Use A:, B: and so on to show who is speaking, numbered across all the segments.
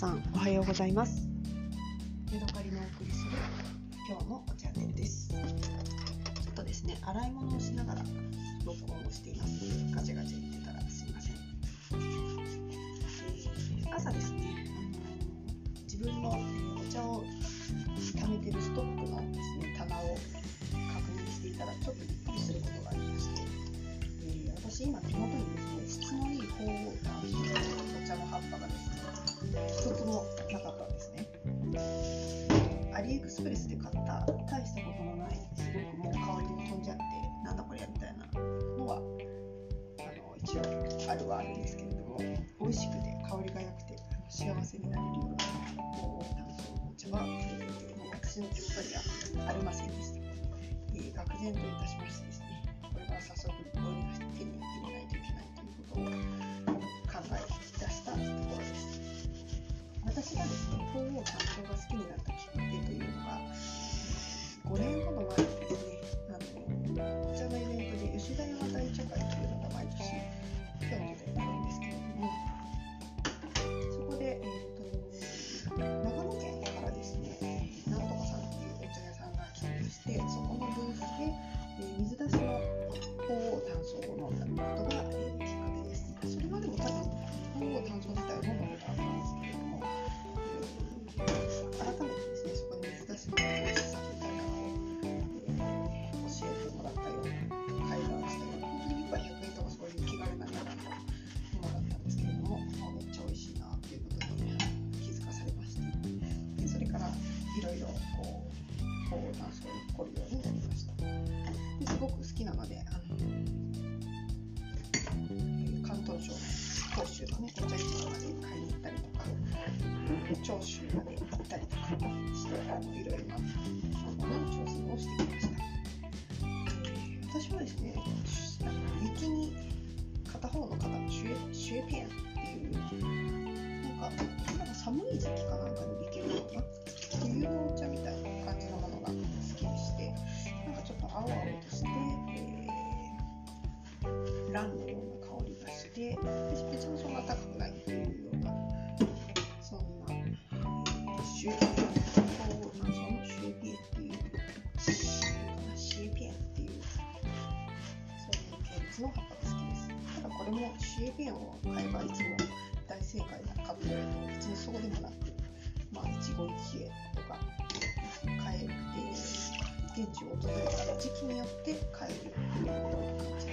A: さんおはようございます。ヤドカリのお送りする今日のチャンネルです。ちょっとですね洗い物をしながら録音をしています。ガチャガチャ言ってたらすいません、え朝ですね、あの自分の、お茶を貯めてるストックのですね棚を確認していたらちょっとびっくりすることがありまして、えー私今手元にですね質のいいえー、愕然といたしましてですねこれは早速どうにかして手に入れないといけないということを考え出したところです。私がですね、鳳凰担当け、え水出しの高炭素を飲んだことが、なので、あのえ広東省の甲州のね、お茶市場まで買いに行ったりとか、長州まで行ったりとかして、あのいろいろなものに挑戦をしてきました。私はですね、あの雪に片方の肩のシュエシュエピエンっていう、のような香りがして、別にそんな高くないというような、そんな、えー、シュエピエン、こうそのシュエピエンっていう、シシュエピエンっていう、そういう系列の葉っぱが好きです。ただこれもシュエピエンを買えばいつも大正解なかと言われると別にそうでもなく、まあ一期一会とか買える、えー現地を訪れた時期によって買えるというような感じで、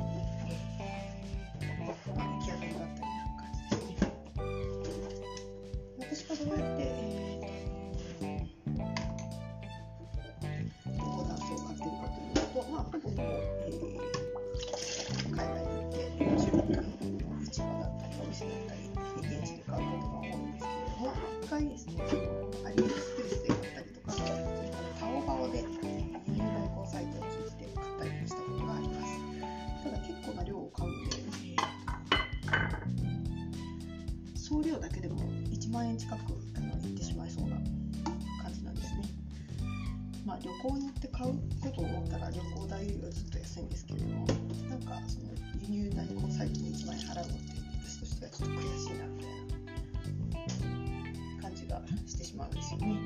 A: 送料だけでも1万円近くあのいってしまいそうな感じなんですね。まあ旅行に行って買うことを思ったら旅行代よりはずっと安いんですけれども、なんかその輸入代行サイトに1万円払うのって私としてはちょっと悔しいなみたいな感じがしてしまうんですよね。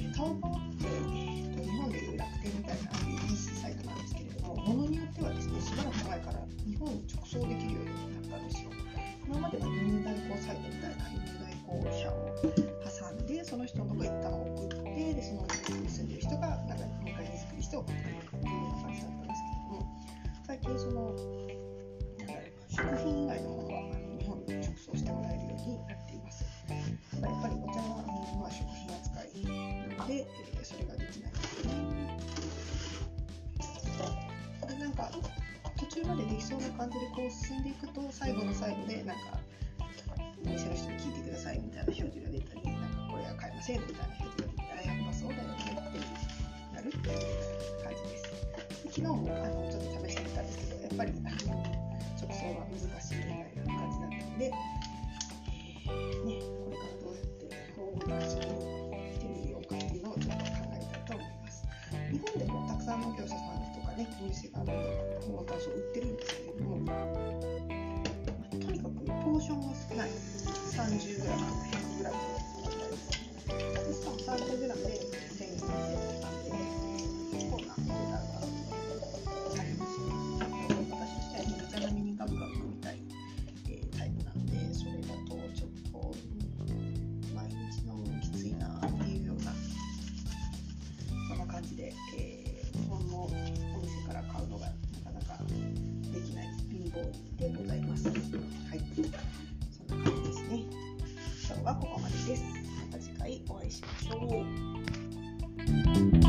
A: えータオバオって、か途中までできそうな感じでこう進んでいくと最後の最後でなんかお店の人に聞いてくださいみたいな表示が出たりなんかこれは買いませんみたいな表示が出たらやっぱそうだよねってなるっていう感じです。で昨日もあのちょっと試してみたんですけどやっぱりあの直送は難しいみたいな感じだったので、モーターショー売ってるはい。そんな感じですね。今日はここまでです。また次回お会いしましょ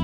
A: う。